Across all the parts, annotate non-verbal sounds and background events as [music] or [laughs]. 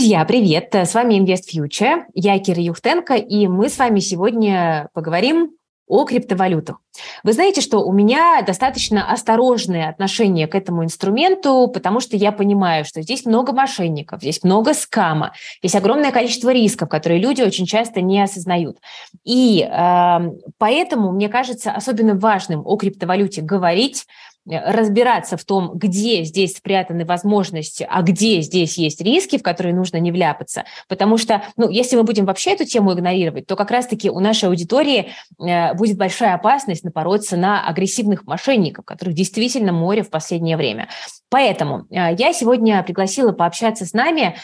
Друзья, привет! С вами Invest Future. Я Кира Юхтенко, и мы с вами сегодня поговорим о криптовалютах. Вы знаете, что у меня достаточно осторожное отношение к этому инструменту, потому что я понимаю, что здесь много мошенников, здесь много скама, есть огромное количество рисков, которые люди очень часто не осознают. И э, поэтому, мне кажется, особенно важным о криптовалюте говорить, разбираться в том, где здесь спрятаны возможности, а где здесь есть риски, в которые нужно не вляпаться. Потому что, ну, если мы будем вообще эту тему игнорировать, то как раз-таки у нашей аудитории э, будет большая опасность напороться на агрессивных мошенников, которых действительно море в последнее время. Поэтому э, я сегодня пригласила пообщаться с нами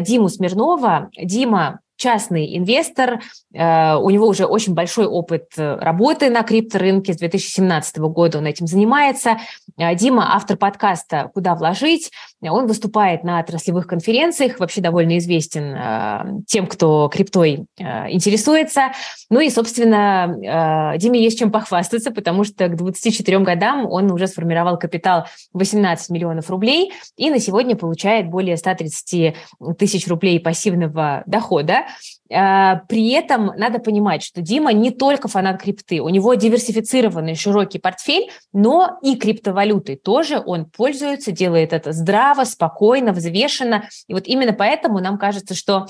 Диму Смирнова. Дима частный инвестор, э, у него уже очень большой опыт э, работы на крипторынке, с 2017 года он этим занимается. Э, Дима, автор подкаста «Куда вложить», он выступает на отраслевых конференциях, вообще довольно известен тем, кто криптой интересуется. Ну и, собственно, Диме есть чем похвастаться, потому что к 24 годам он уже сформировал капитал 18 миллионов рублей и на сегодня получает более 130 тысяч рублей пассивного дохода. А, при этом надо понимать, что Дима не только фанат крипты, у него диверсифицированный широкий портфель, но и криптовалютой тоже он пользуется, делает это здраво, спокойно, взвешенно. И вот именно поэтому нам кажется, что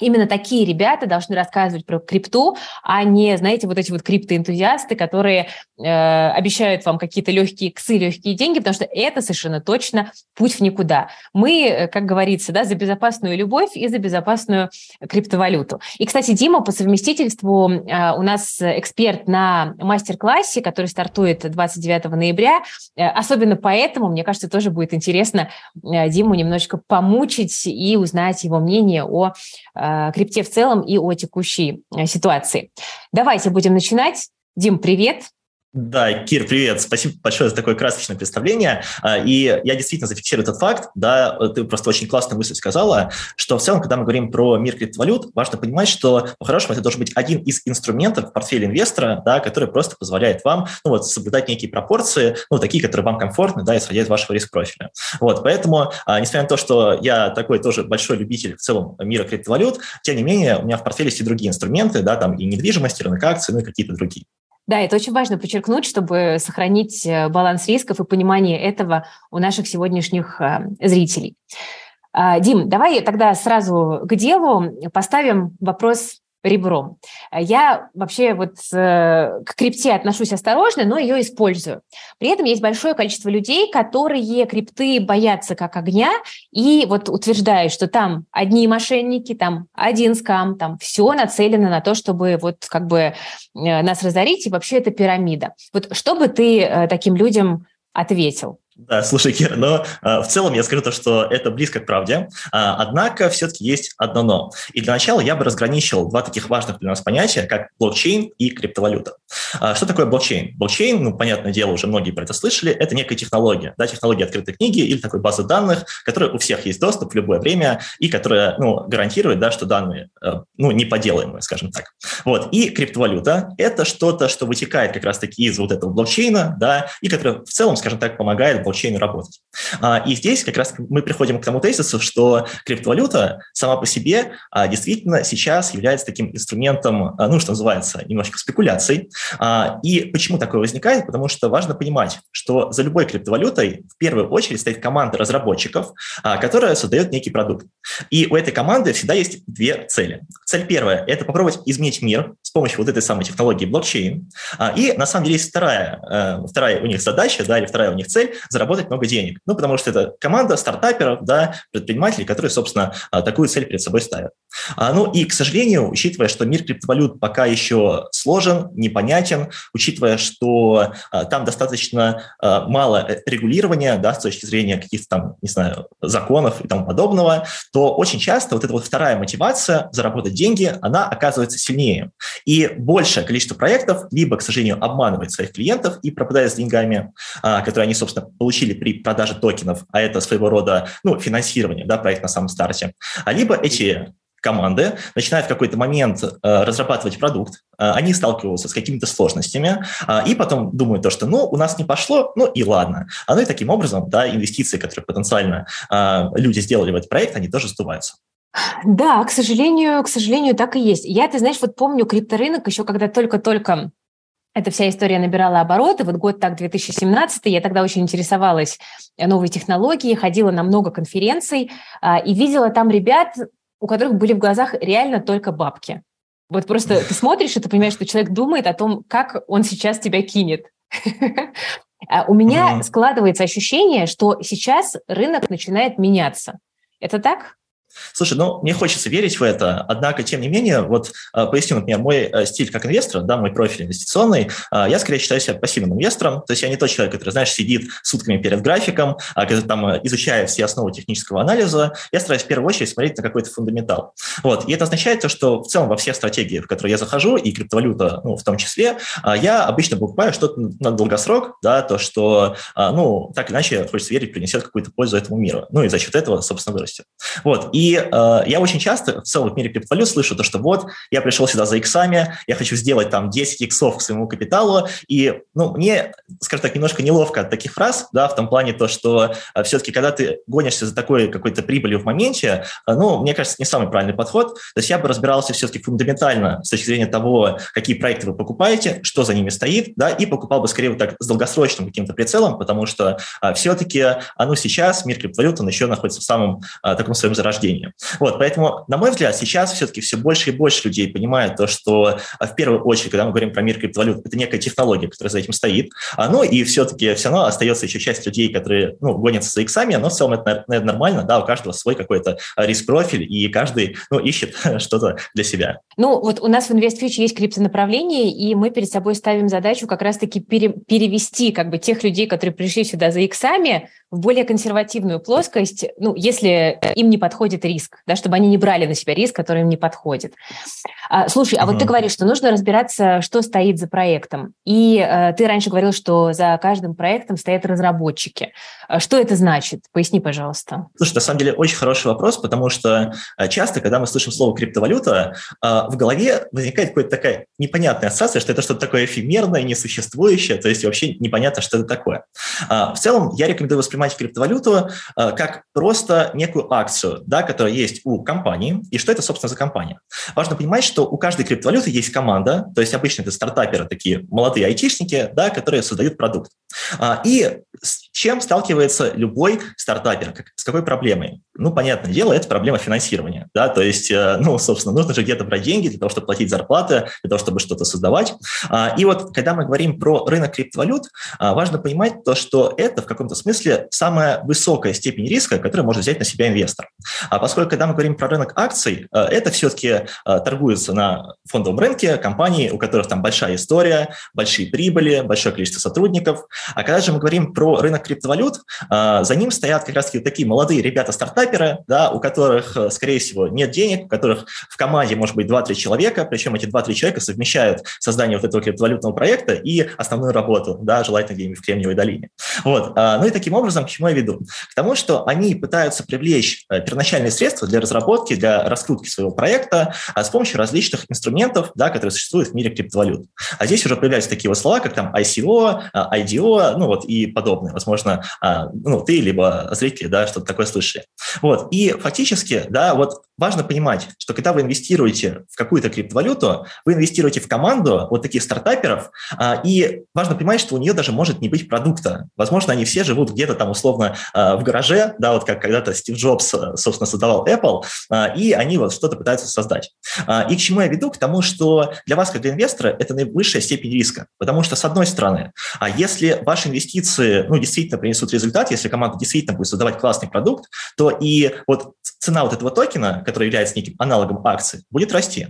Именно такие ребята должны рассказывать про крипту, а не, знаете, вот эти вот криптоэнтузиасты, которые э, обещают вам какие-то легкие ксы, легкие деньги, потому что это совершенно точно путь в никуда. Мы, э, как говорится, да, за безопасную любовь и за безопасную криптовалюту. И, кстати, Дима по совместительству э, у нас эксперт на мастер-классе, который стартует 29 ноября. Э, особенно поэтому, мне кажется, тоже будет интересно э, Диму немножечко помучить и узнать его мнение о э, Э, крипте в целом и о текущей э, ситуации. Давайте будем начинать. Дим, привет. Да, Кир, привет. Спасибо большое за такое красочное представление. А, и я действительно зафиксирую этот факт. Да, ты просто очень классную мысль сказала, что в целом, когда мы говорим про мир криптовалют, важно понимать, что, по-хорошему, это должен быть один из инструментов в портфеле инвестора, да, который просто позволяет вам ну, вот, соблюдать некие пропорции, ну, такие, которые вам комфортны, да, исходя из вашего риск-профиля. Вот, поэтому, а, несмотря на то, что я такой тоже большой любитель в целом мира криптовалют, тем не менее, у меня в портфеле есть и другие инструменты, да, там и недвижимость, и рынок акций, ну и какие-то другие. Да, это очень важно подчеркнуть, чтобы сохранить э, баланс рисков и понимание этого у наших сегодняшних э, зрителей. А, Дим, давай тогда сразу к делу поставим вопрос ребром. Я вообще вот э, к крипте отношусь осторожно, но ее использую. При этом есть большое количество людей, которые крипты боятся как огня и вот утверждают, что там одни мошенники, там один скам, там все нацелено на то, чтобы вот как бы э, нас разорить, и вообще это пирамида. Вот что бы ты э, таким людям ответил? Да, слушай, Кира, но э, в целом я скажу то, что это близко к правде. Э, однако все-таки есть одно но. И для начала я бы разграничил два таких важных для нас понятия, как блокчейн и криптовалюта. Э, что такое блокчейн? Блокчейн, ну, понятное дело, уже многие про это слышали, это некая технология, да, технология открытой книги или такой базы данных, которая у всех есть доступ в любое время и которая, ну, гарантирует, да, что данные, э, ну, не поделаемые, скажем так. Вот. И криптовалюта – это что-то, что вытекает как раз-таки из вот этого блокчейна, да, и которое в целом, скажем так, помогает блокчейну работать. А, и здесь как раз мы приходим к тому тезису, что криптовалюта сама по себе а, действительно сейчас является таким инструментом, а, ну, что называется, немножко спекуляций. И почему такое возникает? Потому что важно понимать, что за любой криптовалютой в первую очередь стоит команда разработчиков, которая создает некий продукт. И у этой команды всегда есть две цели. Цель первая – это попробовать изменить мир с помощью вот этой самой технологии блокчейн. И на самом деле есть вторая, э, вторая у них задача, да, или вторая у них цель – заработать много денег. Ну, потому что это команда стартаперов, да, предпринимателей, которые, собственно, а, такую цель перед собой ставят. А, ну и, к сожалению, учитывая, что мир криптовалют пока еще сложен, непонятен, учитывая, что а, там достаточно мало э, регулирования, да, с точки зрения каких-то там, не знаю, законов и тому подобного, то очень часто вот эта вот вторая мотивация заработать деньги, она оказывается сильнее. И большее количество проектов либо, к сожалению, обманывает своих клиентов и пропадает с деньгами, которые они, собственно, получили при продаже токенов, а это своего рода ну, финансирование, да, проект на самом старте, а либо эти команды начинают в какой-то момент э, разрабатывать продукт, э, они сталкиваются с какими-то сложностями, э, и потом думают то, что ну, у нас не пошло, ну и ладно. А ну и таким образом, да, инвестиции, которые потенциально э, люди сделали в этот проект, они тоже сдуваются. Да, к сожалению, к сожалению, так и есть. Я, ты знаешь, вот помню крипторынок еще, когда только-только эта вся история набирала обороты. Вот год так, 2017, я тогда очень интересовалась новой технологией, ходила на много конференций а, и видела там ребят, у которых были в глазах реально только бабки. Вот просто ты смотришь, и ты понимаешь, что человек думает о том, как он сейчас тебя кинет. [laughs] А у меня складывается ощущение, что сейчас рынок начинает меняться. Это так? Слушай, ну, мне хочется верить в это, однако, тем не менее, вот э, поясню, например, мой э, стиль как инвестора, да, мой профиль инвестиционный, э, я скорее считаю себя пассивным инвестором, то есть я не тот человек, который, знаешь, сидит сутками перед графиком, а который там изучает все основы технического анализа, я стараюсь в первую очередь смотреть на какой-то фундаментал. Вот, и это означает то, что в целом во все стратегии, в которые я захожу, и криптовалюта, ну, в том числе, я обычно покупаю что-то на долгосрок, да, то, что, ну, так или иначе, хочется верить, принесет какую-то пользу этому миру, ну, и за счет этого, собственно, вырастет. Вот, и э, я очень часто в целом в мире криптовалют слышу то, что вот я пришел сюда за иксами, я хочу сделать там 10 иксов к своему капиталу, и, ну, мне, скажем так, немножко неловко от таких фраз, да, в том плане то, что э, все-таки, когда ты гонишься за такой какой-то прибылью в моменте, э, ну, мне кажется, не самый правильный подход. То есть я бы разбирался все-таки фундаментально с точки зрения того, какие проекты вы покупаете, что за ними стоит, да, и покупал бы скорее вот так с долгосрочным каким-то прицелом, потому что э, все-таки, а, ну, сейчас мир криптовалют, он еще находится в самом э, таком своем зарождении рождения. Вот, поэтому, на мой взгляд, сейчас все-таки все больше и больше людей понимают то, что а, в первую очередь, когда мы говорим про мир криптовалют, это некая технология, которая за этим стоит. А, ну и все-таки все равно остается еще часть людей, которые ну, гонятся за иксами, но в целом это, наверное, нормально, да, у каждого свой какой-то а, риск-профиль, и каждый ну, ищет [laughs] что-то для себя. Ну, вот у нас в InvestFuture есть криптонаправление, и мы перед собой ставим задачу как раз-таки пере, перевести как бы тех людей, которые пришли сюда за иксами, в более консервативную плоскость, ну, если им не подходит риск, да, чтобы они не брали на себя риск, который им не подходит. А, слушай, а mm-hmm. вот ты говоришь, что нужно разбираться, что стоит за проектом. И а, ты раньше говорил, что за каждым проектом стоят разработчики. А что это значит? Поясни, пожалуйста. Слушай, на самом деле очень хороший вопрос, потому что а, часто, когда мы слышим слово криптовалюта, а, в голове возникает какая-то такая непонятная ассоциация, что это что-то такое эфемерное, несуществующее, то есть вообще непонятно, что это такое. В целом, я рекомендую воспринимать воспринимать криптовалюту э, как просто некую акцию, да, которая есть у компании. И что это, собственно, за компания? Важно понимать, что у каждой криптовалюты есть команда, то есть обычно это стартаперы, такие молодые айтишники, да, которые создают продукт. А, и чем сталкивается любой стартапер? С какой проблемой? Ну, понятное дело, это проблема финансирования. Да? То есть, э, [laughs] ну, собственно, нужно же где-то брать деньги для того, чтобы платить зарплаты, для того, чтобы что-то создавать. А, и вот, когда мы говорим про рынок криптовалют, а, важно понимать то, что это в каком-то смысле самая высокая степень риска, которую может взять на себя инвестор. А поскольку, когда мы говорим про рынок акций, э, это все-таки э, торгуется на фондовом рынке компании, у которых там большая история, большие прибыли, большое количество сотрудников. А когда же мы говорим про рынок криптовалют, э, за ним стоят как раз-таки такие молодые ребята-стартаперы, да, у которых, скорее всего, нет денег, у которых в команде может быть 2-3 человека, причем эти 2-3 человека совмещают создание вот этого криптовалютного проекта и основную работу, да, желательно где-нибудь в Кремниевой долине. Вот. Ну и таким образом к чему я веду? К тому, что они пытаются привлечь э, первоначальные средства для разработки, для раскрутки своего проекта а, с помощью различных инструментов, да, которые существуют в мире криптовалют. А здесь уже появляются такие вот слова, как там ICO, а, IDO, ну вот и подобные. Возможно, а, ну, ты либо зрители, да, что-то такое слышали. Вот. И фактически, да, вот важно понимать, что когда вы инвестируете в какую-то криптовалюту, вы инвестируете в команду вот таких стартаперов, и важно понимать, что у нее даже может не быть продукта. Возможно, они все живут где-то там условно э, в гараже, да, вот как когда-то Стив Джобс, э, собственно, создавал Apple, и они вот что-то пытаются создать. И к чему я веду? К тому, что для вас, как для инвестора, это наивысшая степень риска, потому что, с одной стороны, а если ваши инвестиции, ну, действительно принесут результат, если команда действительно будет создавать классный продукт, то и вот цена вот этого токена, который является неким аналогом акции, будет расти.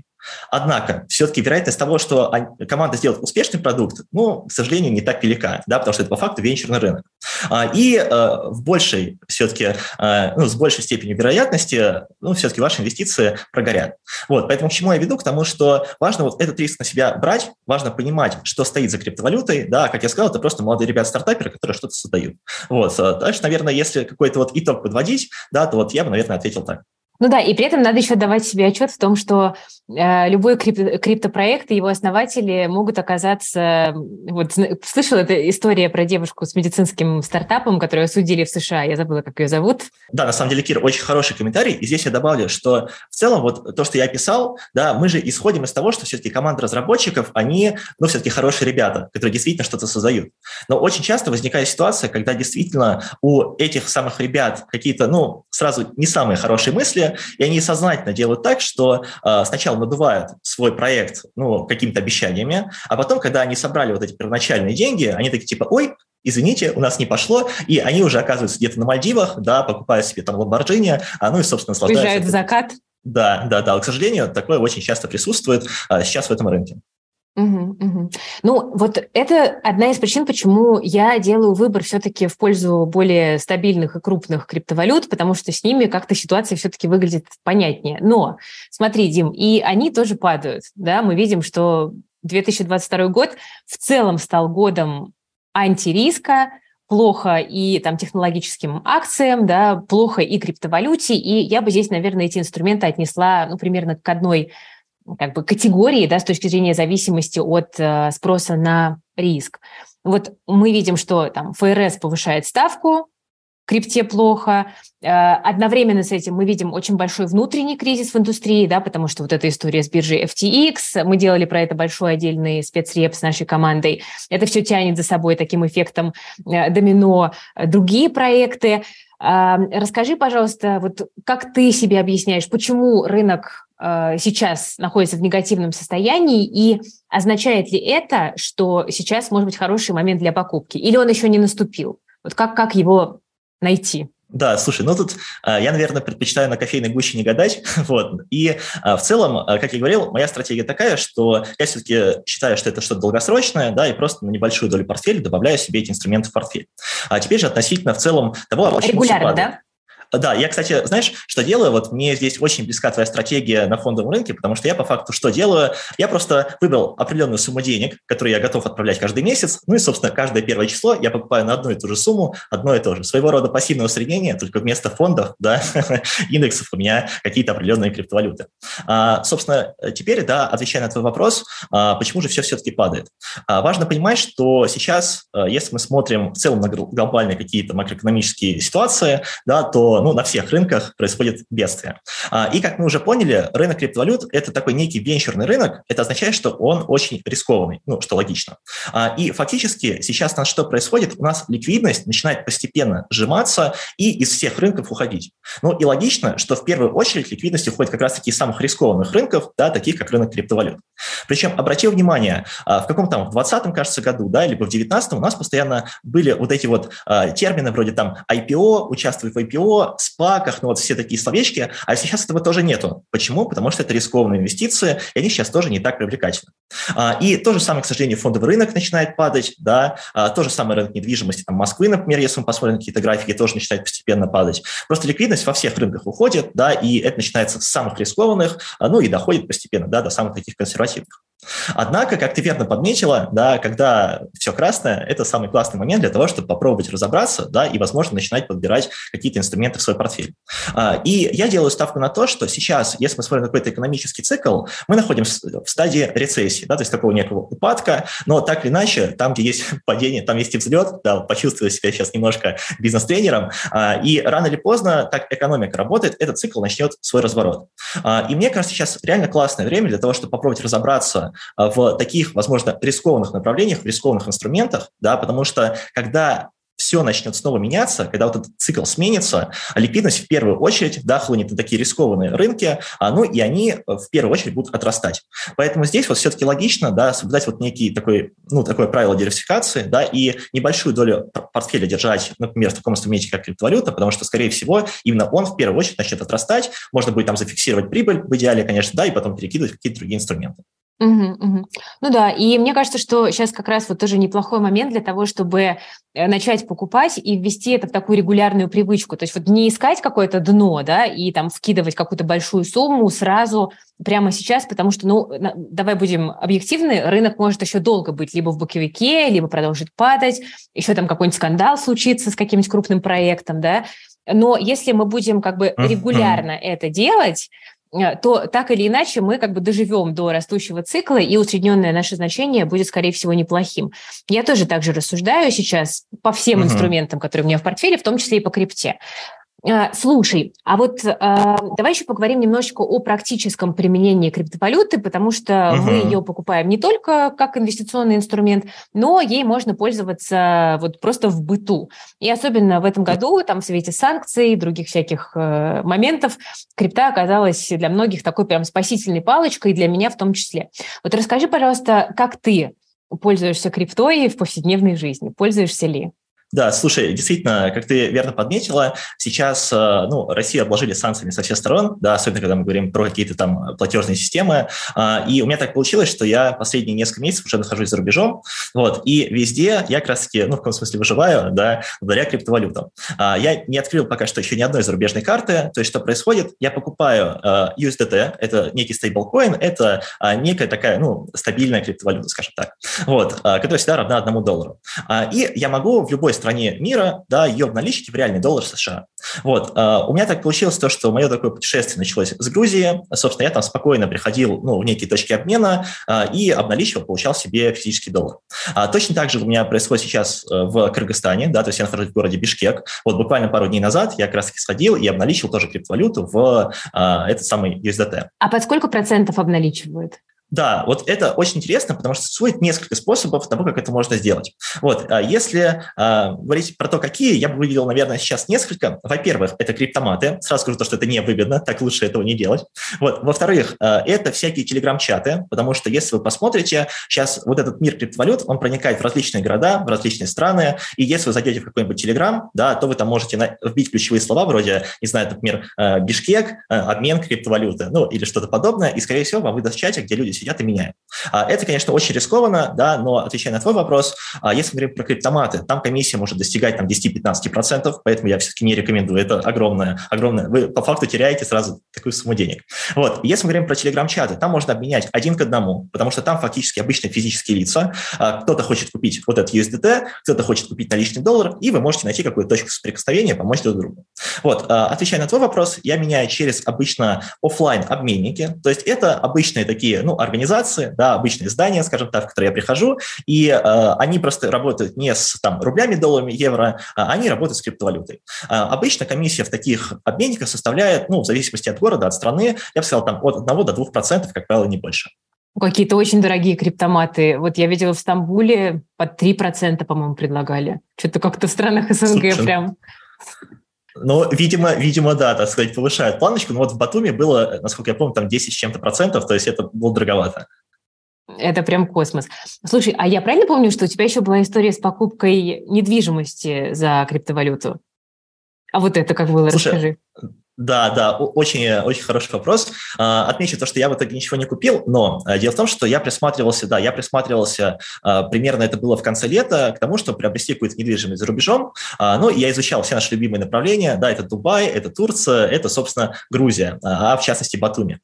Однако, все-таки вероятность того, что команда сделает успешный продукт, ну, к сожалению, не так велика, да, потому что это по факту венчурный рынок. А, и э, в большей, все-таки, э, ну, с большей степенью вероятности, ну, все-таки ваши инвестиции прогорят. Вот, поэтому к чему я веду? К тому, что важно вот этот риск на себя брать, важно понимать, что стоит за криптовалютой, да, как я сказал, это просто молодые ребята-стартаперы, которые что-то создают. Вот, э, дальше, наверное, если какой-то вот итог подводить, да, то вот я бы, наверное, ответил так. Ну да, и при этом надо еще давать себе отчет в том, что э, любой крип- криптопроект и его основатели могут оказаться... Вот слышала эта история про девушку с медицинским стартапом, которую осудили в США. Я забыла, как ее зовут. Да, на самом деле, Кир, очень хороший комментарий. И здесь я добавлю, что в целом вот то, что я описал, да, мы же исходим из того, что все-таки команда разработчиков, они, ну, все-таки хорошие ребята, которые действительно что-то создают. Но очень часто возникает ситуация, когда действительно у этих самых ребят какие-то, ну, сразу не самые хорошие мысли, и они сознательно делают так, что э, сначала надувают свой проект ну, какими-то обещаниями, а потом, когда они собрали вот эти первоначальные деньги, они такие типа, ой, извините, у нас не пошло, и они уже оказываются где-то на Мальдивах, да, покупают себе там ламборджини, а ну и, собственно, наслаждаются. Уезжают в закат. Да, да, да. К сожалению, такое очень часто присутствует а, сейчас в этом рынке. Угу, угу. Ну, вот это одна из причин, почему я делаю выбор все-таки в пользу более стабильных и крупных криптовалют, потому что с ними как-то ситуация все-таки выглядит понятнее. Но смотри, Дим, и они тоже падают. Да? Мы видим, что 2022 год в целом стал годом антириска, плохо и там технологическим акциям, да, плохо и криптовалюте, и я бы здесь, наверное, эти инструменты отнесла, ну, примерно к одной как бы категории, да, с точки зрения зависимости от э, спроса на риск. Вот мы видим, что там ФРС повышает ставку, крипте плохо. Э, одновременно с этим мы видим очень большой внутренний кризис в индустрии, да, потому что вот эта история с биржей FTX, мы делали про это большой отдельный спецреп с нашей командой, это все тянет за собой таким эффектом э, домино другие проекты. Э, расскажи, пожалуйста, вот как ты себе объясняешь, почему рынок Э, сейчас находится в негативном состоянии, и означает ли это, что сейчас может быть хороший момент для покупки, или он еще не наступил? Вот как, как его найти? Да, слушай, ну тут э, я, наверное, предпочитаю на кофейной гуще не гадать. [laughs] вот. И э, в целом, как я говорил, моя стратегия такая, что я все-таки считаю, что это что-то долгосрочное, да, и просто на небольшую долю портфеля добавляю себе эти инструменты в портфель. А теперь же относительно в целом того, Регулярно, да? Да, я, кстати, знаешь, что делаю? Вот мне здесь очень близка твоя стратегия на фондовом рынке, потому что я по факту что делаю? Я просто выбрал определенную сумму денег, которую я готов отправлять каждый месяц, ну и, собственно, каждое первое число я покупаю на одну и ту же сумму, одно и то же. Своего рода пассивное усреднение, только вместо фондов, да, [laughs] индексов у меня какие-то определенные криптовалюты. А, собственно, теперь, да, отвечая на твой вопрос, а, почему же все все-таки падает? А, важно понимать, что сейчас, а, если мы смотрим в целом на глобальные какие-то макроэкономические ситуации, да, то ну, на всех рынках происходит бедствие. А, и, как мы уже поняли, рынок криптовалют – это такой некий венчурный рынок. Это означает, что он очень рискованный, ну, что логично. А, и фактически сейчас у нас что происходит? У нас ликвидность начинает постепенно сжиматься и из всех рынков уходить. Ну, и логично, что в первую очередь ликвидность уходит как раз-таки из самых рискованных рынков, да, таких как рынок криптовалют. Причем, обратил внимание, а, в каком там, в 2020, кажется, году, да, либо в 2019 у нас постоянно были вот эти вот термины вроде там IPO, участвуй в IPO, спаках, ну вот все такие словечки, а сейчас этого тоже нету. Почему? Потому что это рискованные инвестиции, и они сейчас тоже не так привлекательны. А, и то же самое, к сожалению, фондовый рынок начинает падать, да, а, то же самое рынок недвижимости, там, Москвы, например, если мы посмотрим какие-то графики, тоже начинает постепенно падать. Просто ликвидность во всех рынках уходит, да, и это начинается с самых рискованных, а, ну и доходит постепенно, да, до самых таких консервативных. Однако, как ты верно подметила, да, когда все красное, это самый классный момент для того, чтобы попробовать разобраться, да, и, возможно, начинать подбирать какие-то инструменты в свой портфель. А, и я делаю ставку на то, что сейчас, если мы смотрим какой-то экономический цикл, мы находимся в стадии рецессии, да, то есть такого некого упадка, но так или иначе, там, где есть [laughs] падение, там есть и взлет, да, почувствую себя сейчас немножко бизнес-тренером, а, и рано или поздно, так экономика работает, этот цикл начнет свой разворот. А, и мне кажется, сейчас реально классное время для того, чтобы попробовать разобраться а, в таких, возможно, рискованных направлениях, в рискованных инструментах, да, потому что когда все начнет снова меняться, когда вот этот цикл сменится, а ликвидность в первую очередь да, хлынет на такие рискованные рынки, а, ну и они в первую очередь будут отрастать. Поэтому здесь вот все-таки логично да, соблюдать вот некий такой, ну, такое правило диверсификации да, и небольшую долю портфеля держать, например, в таком инструменте, как криптовалюта, потому что, скорее всего, именно он в первую очередь начнет отрастать, можно будет там зафиксировать прибыль в идеале, конечно, да, и потом перекидывать какие-то другие инструменты. Угу, угу. Ну да, и мне кажется, что сейчас как раз вот тоже неплохой момент для того, чтобы э, начать покупать и ввести это в такую регулярную привычку. То есть вот не искать какое-то дно, да, и там вкидывать какую-то большую сумму сразу прямо сейчас, потому что, ну, давай будем объективны, рынок может еще долго быть либо в боковике, либо продолжить падать, еще там какой-нибудь скандал случится с каким-нибудь крупным проектом, да, Но если мы будем как бы регулярно это делать, Э, то так или иначе мы как бы доживем до растущего цикла, и усредненное наше значение будет, скорее всего, неплохим. Я тоже так же рассуждаю сейчас по всем uh-huh. инструментам, которые у меня в портфеле, в том числе и по крипте. А, слушай, а вот э, давай еще поговорим немножечко о практическом применении криптовалюты, потому что угу. мы ее покупаем не только как инвестиционный инструмент, но ей можно пользоваться вот просто в быту. И особенно в этом году, там в свете санкций и других всяких э, моментов, крипта оказалась для многих такой прям спасительной палочкой, и для меня в том числе. Вот расскажи, пожалуйста, как ты пользуешься криптой в повседневной жизни? Пользуешься ли? Да, слушай, действительно, как ты верно подметила, сейчас э, ну, Россию обложили санкциями со всех сторон, да, особенно когда мы говорим про какие-то там платежные системы. А, и у меня так получилось, что я последние несколько месяцев уже нахожусь за рубежом, вот, и везде я как раз-таки, ну, в каком смысле выживаю, да, благодаря криптовалютам. А, я не открыл пока что еще ни одной зарубежной карты, то есть что происходит? Я покупаю э, USDT, это некий стейблкоин, это а, некая такая, ну, стабильная криптовалюта, скажем так, вот, которая всегда равна одному доллару. И я могу в любой стране мира, да, ее обналичить в реальный доллар США. Вот. А, у меня так получилось то, что мое такое путешествие началось с Грузии. Собственно, я там спокойно приходил ну, в некие точки обмена а, и обналичивал, получал себе физический доллар. А, точно так же у меня происходит сейчас э, в Кыргызстане, да, то есть я нахожусь в городе Бишкек. Вот буквально пару дней назад я как раз таки сходил и обналичил тоже криптовалюту в этот самый USDT. А под сколько процентов обналичивают? Да, вот это очень интересно, потому что существует несколько способов того, как это можно сделать. Вот, а если э, говорить про то, какие, я бы выделил, наверное, сейчас несколько. Во-первых, это криптоматы. Сразу скажу то, что это не выгодно, так лучше этого не делать. Вот. Во-вторых, э, это всякие телеграм-чаты, потому что если вы посмотрите, сейчас вот этот мир криптовалют, он проникает в различные города, в различные страны, и если вы зайдете в какой-нибудь телеграм, да, то вы там можете на- вбить ключевые слова вроде, не знаю, например, э, Бишкек, э, обмен криптовалюты, ну, или что-то подобное, и, скорее всего, вам выдаст чатик, где люди сидят и меняют. А, это, конечно, очень рискованно, да, но отвечая на твой вопрос, а, если мы говорим про криптоматы, там комиссия может достигать там, 10-15%, поэтому я все-таки не рекомендую. Это огромное, огромное. Вы по факту теряете сразу такую сумму денег. Вот. Если мы говорим про телеграм-чаты, там можно обменять один к одному, потому что там фактически обычные физические лица. А, кто-то хочет купить вот этот USDT, кто-то хочет купить наличный доллар, и вы можете найти какую-то точку соприкосновения, помочь друг другу. Вот. Отвечая на твой вопрос, я меняю через обычно офлайн обменники, то есть это обычные такие ну, организации, да, обычные здания, скажем так, в которые я прихожу, и э, они просто работают не с там, рублями, долларами, евро, а они работают с криптовалютой. А, обычно комиссия в таких обменниках составляет, ну, в зависимости от города, от страны, я бы сказал, там от 1 до 2%, как правило, не больше. Какие-то очень дорогие криптоматы. Вот я видела в Стамбуле под 3%, по-моему, предлагали. Что-то как-то в странах СНГ Слушай, прям. Ну, видимо, видимо, да, так сказать, повышают планочку. Но вот в Батуми было, насколько я помню, там 10 с чем-то процентов, то есть это было дороговато. Это прям космос. Слушай, а я правильно помню, что у тебя еще была история с покупкой недвижимости за криптовалюту? А вот это как было, Слушай, расскажи. Да, да, очень, очень хороший вопрос. А, отмечу то, что я в итоге ничего не купил, но а, дело в том, что я присматривался, да, я присматривался, а, примерно это было в конце лета, к тому, чтобы приобрести какую-то недвижимость за рубежом. Ну, я изучал все наши любимые направления, да, это Дубай, это Турция, это, собственно, Грузия, а в частности Батуми.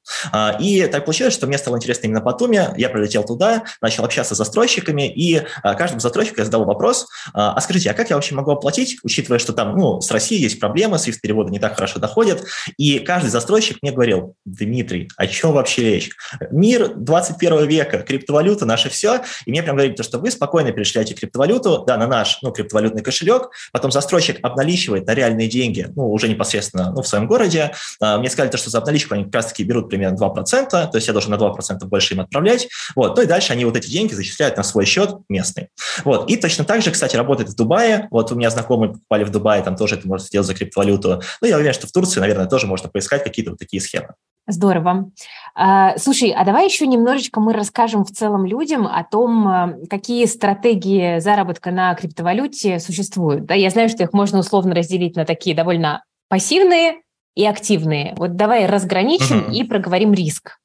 И так получилось, что мне стало интересно именно Батуми, я прилетел туда, начал общаться с застройщиками, и каждому застройщику я задал вопрос, а скажите, а как я вообще могу оплатить, учитывая, что там, ну, с Россией есть проблемы, с переводы не так хорошо доходят, и каждый застройщик мне говорил, Дмитрий, о чем вообще речь? Мир 21 века, криптовалюта, наше все. И мне прям говорили, что вы спокойно перешляете криптовалюту да, на наш ну, криптовалютный кошелек, потом застройщик обналичивает на реальные деньги, ну, уже непосредственно ну, в своем городе. А, мне сказали, что за обналичку они как раз-таки берут примерно 2%, то есть я должен на 2% больше им отправлять. Вот. Ну и дальше они вот эти деньги зачисляют на свой счет местный. Вот. И точно так же, кстати, работает в Дубае. Вот у меня знакомые покупали в Дубае, там тоже это можно сделать за криптовалюту. Ну, я уверен, что в Турции, наверное, наверное, тоже можно поискать какие-то вот такие схемы. Здорово. А, слушай, а давай еще немножечко мы расскажем в целом людям о том, а, какие стратегии заработка на криптовалюте существуют. Да, я знаю, что их можно условно разделить на такие довольно пассивные и активные. Вот давай разграничим угу. и проговорим риск.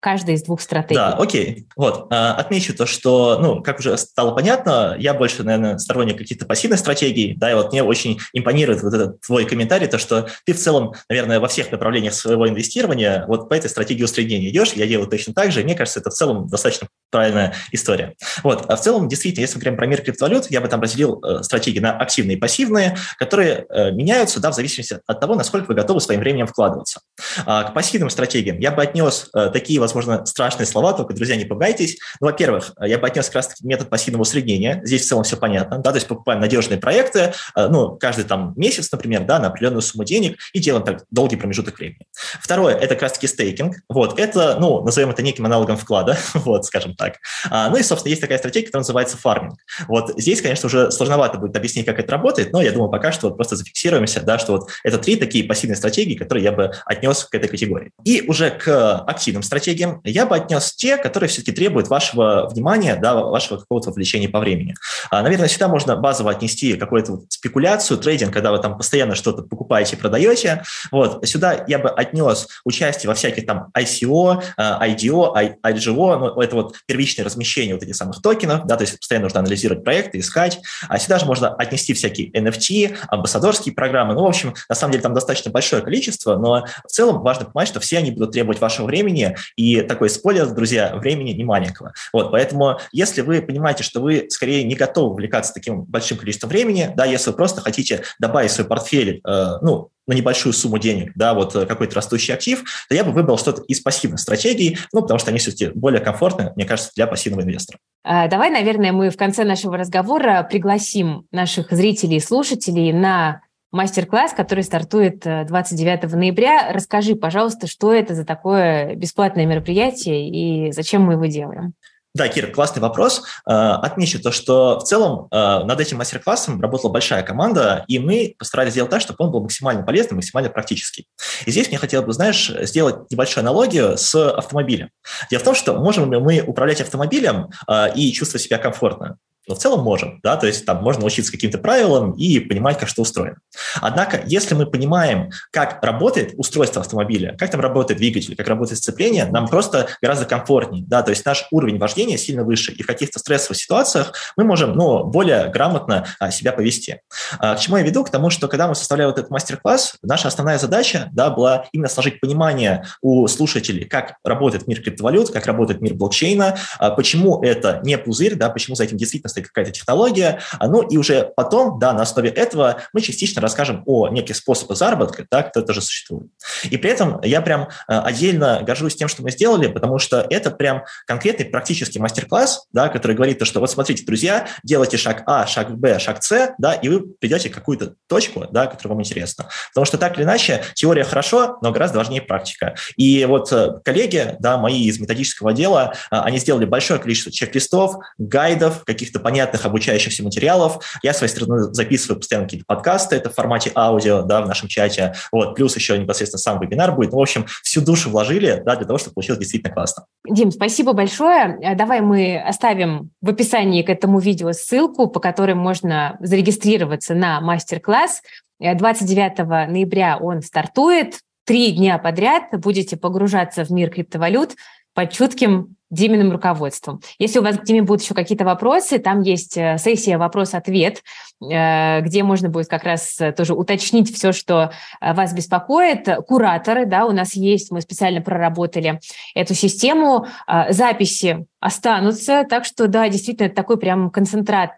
Каждой из двух стратегий. Да, окей. Вот, а, отмечу то, что, ну, как уже стало понятно, я больше, наверное, сторонник каких-то пассивных стратегий, да, и вот мне очень импонирует вот этот твой комментарий, то, что ты в целом, наверное, во всех направлениях своего инвестирования вот по этой стратегии усреднения идешь, я делаю точно так же, и мне кажется, это в целом достаточно правильная история. Вот, а в целом, действительно, если мы говорим про мир криптовалют, я бы там разделил э, стратегии на активные и пассивные, которые э, меняются, да, в зависимости от того, насколько вы готовы своим временем вкладываться. А к пассивным стратегиям я бы отнес э, такие, возможно, страшные слова, только, друзья, не пугайтесь. Ну, во-первых, я бы отнес как раз метод пассивного усреднения. Здесь в целом все понятно, да, то есть покупаем надежные проекты, э, ну, каждый там месяц, например, да, на определенную сумму денег и делаем так долгий промежуток времени. Второе – это как раз-таки стейкинг. Вот, это, ну, назовем это неким аналогом вклада, [laughs] вот, скажем так. А, ну и, собственно, есть такая стратегия, которая называется фарминг. Вот здесь, конечно, уже сложновато будет объяснить, как это работает, но я думаю, пока что вот просто зафиксируемся, да, что вот это три такие пассивные стратегии, которые я бы отнес к этой категории. И уже к активным стратегиям я бы отнес те, которые все-таки требуют вашего внимания, да, вашего какого-то вовлечения по времени. А, наверное, сюда можно базово отнести какую-то вот спекуляцию, трейдинг, когда вы там постоянно что-то покупаете продаете. Вот. Сюда я бы отнес участие во всяких там ICO, IDO, IGO, ну, это вот первичное размещение вот этих самых токенов, да, то есть постоянно нужно анализировать проекты, искать. А сюда же можно отнести всякие NFT, амбассадорские программы. Ну, в общем, на самом деле там достаточно большое количество, но в целом важно понимать, что все они будут требовать вашего времени, и такой спойлер, друзья, времени не маленького. Вот, поэтому если вы понимаете, что вы скорее не готовы увлекаться таким большим количеством времени, да, если вы просто хотите добавить в свой портфель, э, ну, на небольшую сумму денег, да, вот э, какой-то растущий актив, то я бы выбрал что-то из пассивных стратегий, ну, потому что они все-таки более комфортны, мне кажется, для пассивного инвестора. А, давай, наверное, мы в конце нашего разговора пригласим наших зрителей и слушателей на мастер-класс, который стартует 29 э, ноября. Расскажи, пожалуйста, что это за такое бесплатное мероприятие и зачем мы его делаем? Да, Кир, классный вопрос. Э, отмечу то, что в целом э, над этим мастер-классом работала большая команда, и мы постарались сделать так, чтобы он был максимально полезным, максимально практический. И здесь мне хотелось бы, знаешь, сделать небольшую аналогию с автомобилем. Дело в том, что можем ли мы управлять автомобилем и чувствовать себя комфортно? Но в целом можем, да, то есть там можно учиться каким-то правилам и понимать, как что устроено. Однако, если мы понимаем, как работает устройство автомобиля, как там работает двигатель, как работает сцепление, нам просто гораздо комфортнее, да, то есть наш уровень вождения сильно выше, и в каких-то стрессовых ситуациях мы можем, ну, более грамотно а, себя повести. А, к чему я веду? К тому, что когда мы составляли вот этот мастер-класс, наша основная задача, да, была именно сложить понимание у слушателей, как работает мир криптовалют, как работает мир блокчейна, а, почему это не пузырь, да, почему за этим действительно стоит какая-то технология, а, ну и уже потом, да, на основе этого мы частично расскажем о неких способах заработка, да, которые тоже существуют. И при этом я прям а, отдельно горжусь тем, что мы сделали, потому что это прям конкретный практический мастер-класс, да, который говорит то, что вот смотрите, друзья, делайте шаг А, шаг Б, шаг С, да, и вы придете к какую-то точку, да, которая вам интересна. Потому что так или иначе теория хорошо, но гораздо важнее практика. И вот э, коллеги, да, мои из методического отдела, а, они сделали большое количество чек-листов, гайдов, каких-то понятных обучающихся материалов. Я, с своей стороны, записываю постоянно какие-то подкасты, это в формате аудио, да, в нашем чате. Вот, плюс еще непосредственно сам вебинар будет. Ну, в общем, всю душу вложили, да, для того, чтобы получилось действительно классно. Дим, спасибо большое. Э, давай мы оставим в описании к этому видео ссылку, по которой можно зарегистрироваться на мастер-класс. 29 э, ноября он стартует. Три дня подряд будете погружаться в мир криптовалют под чутким Диминым руководством. Если у вас к Диме будут еще какие-то вопросы, там есть э, сессия «Вопрос-ответ», э, где можно будет как раз э, тоже уточнить все, что вас беспокоит. Кураторы, да, у нас есть, мы специально проработали эту систему. Записи останутся, так что, да, действительно, это такой прям концентрат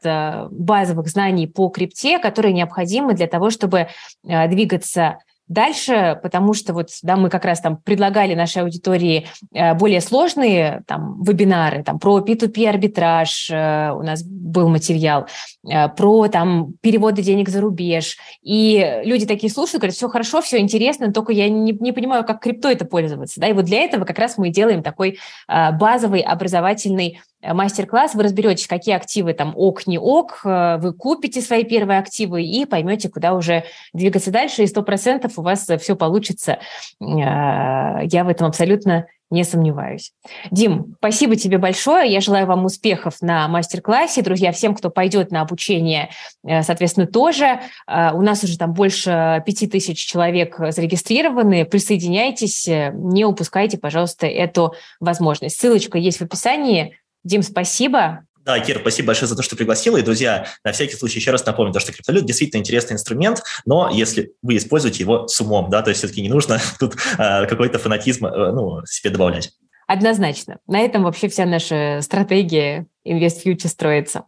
базовых знаний по крипте, которые необходимы для того, чтобы двигаться Дальше, потому что вот, да, мы как раз там предлагали нашей аудитории э, более сложные там вебинары, там про P2P арбитраж э, у нас был материал, э, про там переводы денег за рубеж. И люди такие слушают, говорят, все хорошо, все интересно, только я не, не понимаю, как крипто это пользоваться. Да? И вот для этого как раз мы делаем такой базовый образовательный мастер-класс, вы разберетесь, какие активы там ок, не ок, э, вы купите свои первые активы и поймете, куда уже двигаться дальше, и сто процентов у вас все получится. Я в этом абсолютно не сомневаюсь. Дим, спасибо тебе большое. Я желаю вам успехов на мастер-классе. Друзья, всем, кто пойдет на обучение, э, соответственно, тоже. Э, у нас уже там больше пяти тысяч человек зарегистрированы. Присоединяйтесь, не упускайте, пожалуйста, эту возможность. Ссылочка есть в описании. Дим, спасибо. Да, Кир, спасибо большое за то, что пригласила. И, друзья, на всякий случай еще раз напомню, что криптовалют действительно интересный инструмент, но если вы используете его с умом, да, то есть все-таки не нужно [laughs] тут э, какой-то фанатизм э, ну, себе добавлять. Однозначно. На этом вообще вся наша стратегия Invest Future строится.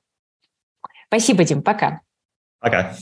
Спасибо, Дим. Пока. Пока.